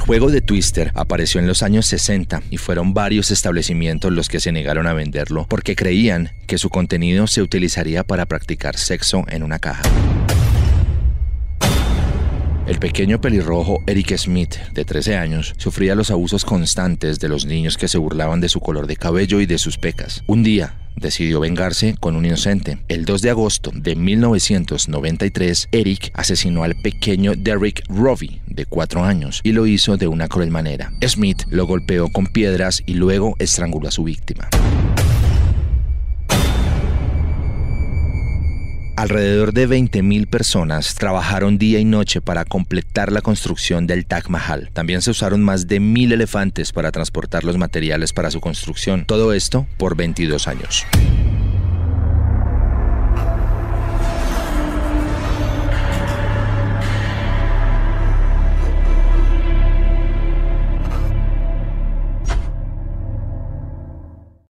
juego de Twister apareció en los años 60 y fueron varios establecimientos los que se negaron a venderlo porque creían que su contenido se utilizaría para practicar sexo en una caja. El pequeño pelirrojo Eric Smith, de 13 años, sufría los abusos constantes de los niños que se burlaban de su color de cabello y de sus pecas. Un día, decidió vengarse con un inocente. El 2 de agosto de 1993, Eric asesinó al pequeño Derrick Robbie, de 4 años, y lo hizo de una cruel manera. Smith lo golpeó con piedras y luego estranguló a su víctima. Alrededor de 20.000 personas trabajaron día y noche para completar la construcción del Taj Mahal. También se usaron más de mil elefantes para transportar los materiales para su construcción. Todo esto por 22 años.